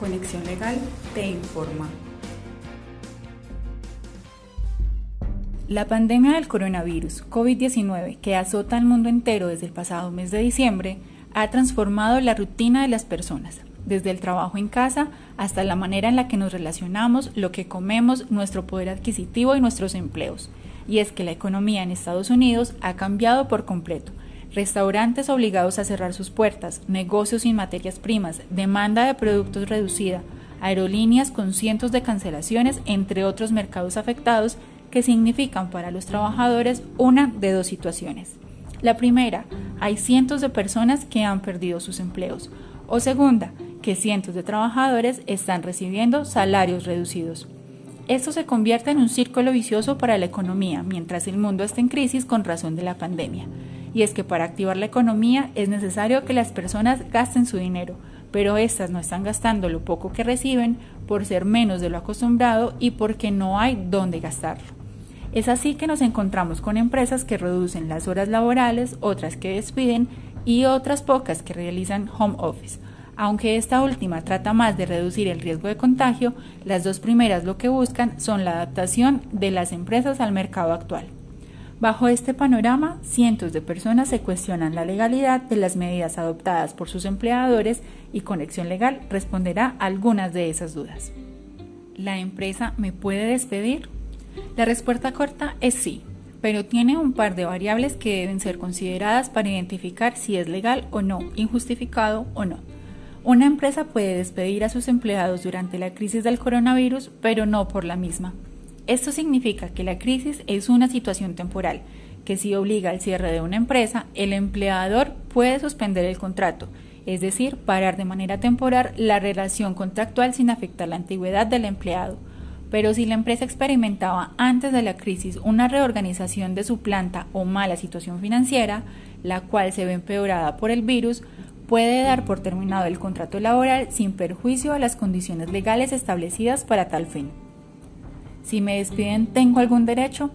Conexión Legal te informa. La pandemia del coronavirus COVID-19 que azota al mundo entero desde el pasado mes de diciembre ha transformado la rutina de las personas, desde el trabajo en casa hasta la manera en la que nos relacionamos, lo que comemos, nuestro poder adquisitivo y nuestros empleos. Y es que la economía en Estados Unidos ha cambiado por completo. Restaurantes obligados a cerrar sus puertas, negocios sin materias primas, demanda de productos reducida, aerolíneas con cientos de cancelaciones, entre otros mercados afectados que significan para los trabajadores una de dos situaciones. La primera, hay cientos de personas que han perdido sus empleos. O segunda, que cientos de trabajadores están recibiendo salarios reducidos. Esto se convierte en un círculo vicioso para la economía mientras el mundo está en crisis con razón de la pandemia. Y es que para activar la economía es necesario que las personas gasten su dinero, pero éstas no están gastando lo poco que reciben por ser menos de lo acostumbrado y porque no hay dónde gastarlo. Es así que nos encontramos con empresas que reducen las horas laborales, otras que despiden y otras pocas que realizan home office aunque esta última trata más de reducir el riesgo de contagio, las dos primeras lo que buscan son la adaptación de las empresas al mercado actual. Bajo este panorama, cientos de personas se cuestionan la legalidad de las medidas adoptadas por sus empleadores y Conexión Legal responderá algunas de esas dudas. ¿La empresa me puede despedir? La respuesta corta es sí, pero tiene un par de variables que deben ser consideradas para identificar si es legal o no, injustificado o no. Una empresa puede despedir a sus empleados durante la crisis del coronavirus, pero no por la misma. Esto significa que la crisis es una situación temporal, que si obliga al cierre de una empresa, el empleador puede suspender el contrato, es decir, parar de manera temporal la relación contractual sin afectar la antigüedad del empleado. Pero si la empresa experimentaba antes de la crisis una reorganización de su planta o mala situación financiera, la cual se ve empeorada por el virus, puede dar por terminado el contrato laboral sin perjuicio a las condiciones legales establecidas para tal fin. Si me despiden, ¿tengo algún derecho?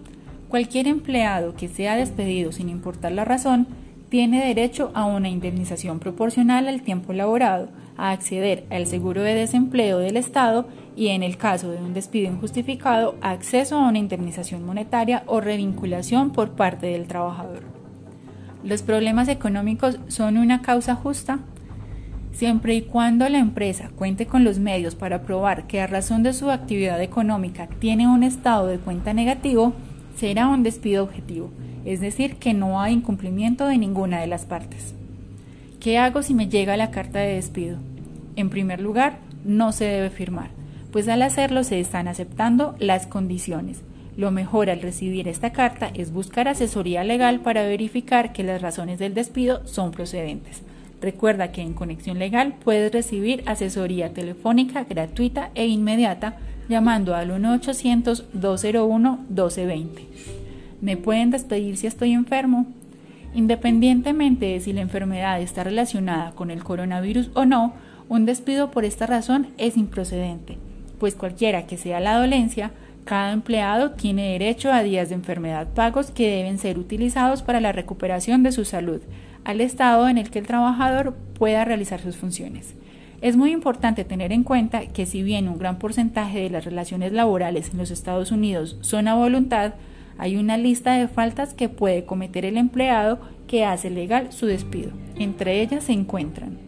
Cualquier empleado que sea despedido sin importar la razón tiene derecho a una indemnización proporcional al tiempo laborado, a acceder al seguro de desempleo del Estado y, en el caso de un despido injustificado, acceso a una indemnización monetaria o revinculación por parte del trabajador. ¿Los problemas económicos son una causa justa? Siempre y cuando la empresa cuente con los medios para probar que a razón de su actividad económica tiene un estado de cuenta negativo, será un despido objetivo, es decir, que no hay incumplimiento de ninguna de las partes. ¿Qué hago si me llega la carta de despido? En primer lugar, no se debe firmar, pues al hacerlo se están aceptando las condiciones lo mejor al recibir esta carta es buscar asesoría legal para verificar que las razones del despido son procedentes. Recuerda que en Conexión Legal puedes recibir asesoría telefónica gratuita e inmediata llamando al 1-800-201-1220. ¿Me pueden despedir si estoy enfermo? Independientemente de si la enfermedad está relacionada con el coronavirus o no, un despido por esta razón es improcedente, pues cualquiera que sea la dolencia, cada empleado tiene derecho a días de enfermedad pagos que deben ser utilizados para la recuperación de su salud, al estado en el que el trabajador pueda realizar sus funciones. Es muy importante tener en cuenta que si bien un gran porcentaje de las relaciones laborales en los Estados Unidos son a voluntad, hay una lista de faltas que puede cometer el empleado que hace legal su despido. Entre ellas se encuentran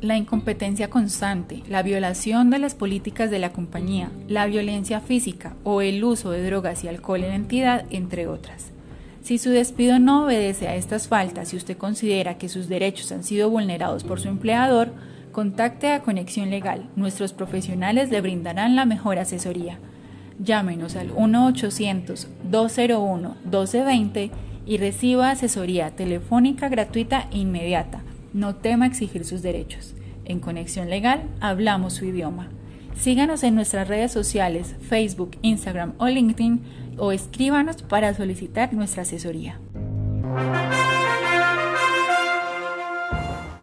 la incompetencia constante, la violación de las políticas de la compañía, la violencia física o el uso de drogas y alcohol en entidad, entre otras. Si su despido no obedece a estas faltas y usted considera que sus derechos han sido vulnerados por su empleador, contacte a Conexión Legal. Nuestros profesionales le brindarán la mejor asesoría. Llámenos al 1-800-201-1220 y reciba asesoría telefónica gratuita e inmediata no tema exigir sus derechos. En Conexión Legal hablamos su idioma. Síganos en nuestras redes sociales, Facebook, Instagram o LinkedIn o escríbanos para solicitar nuestra asesoría.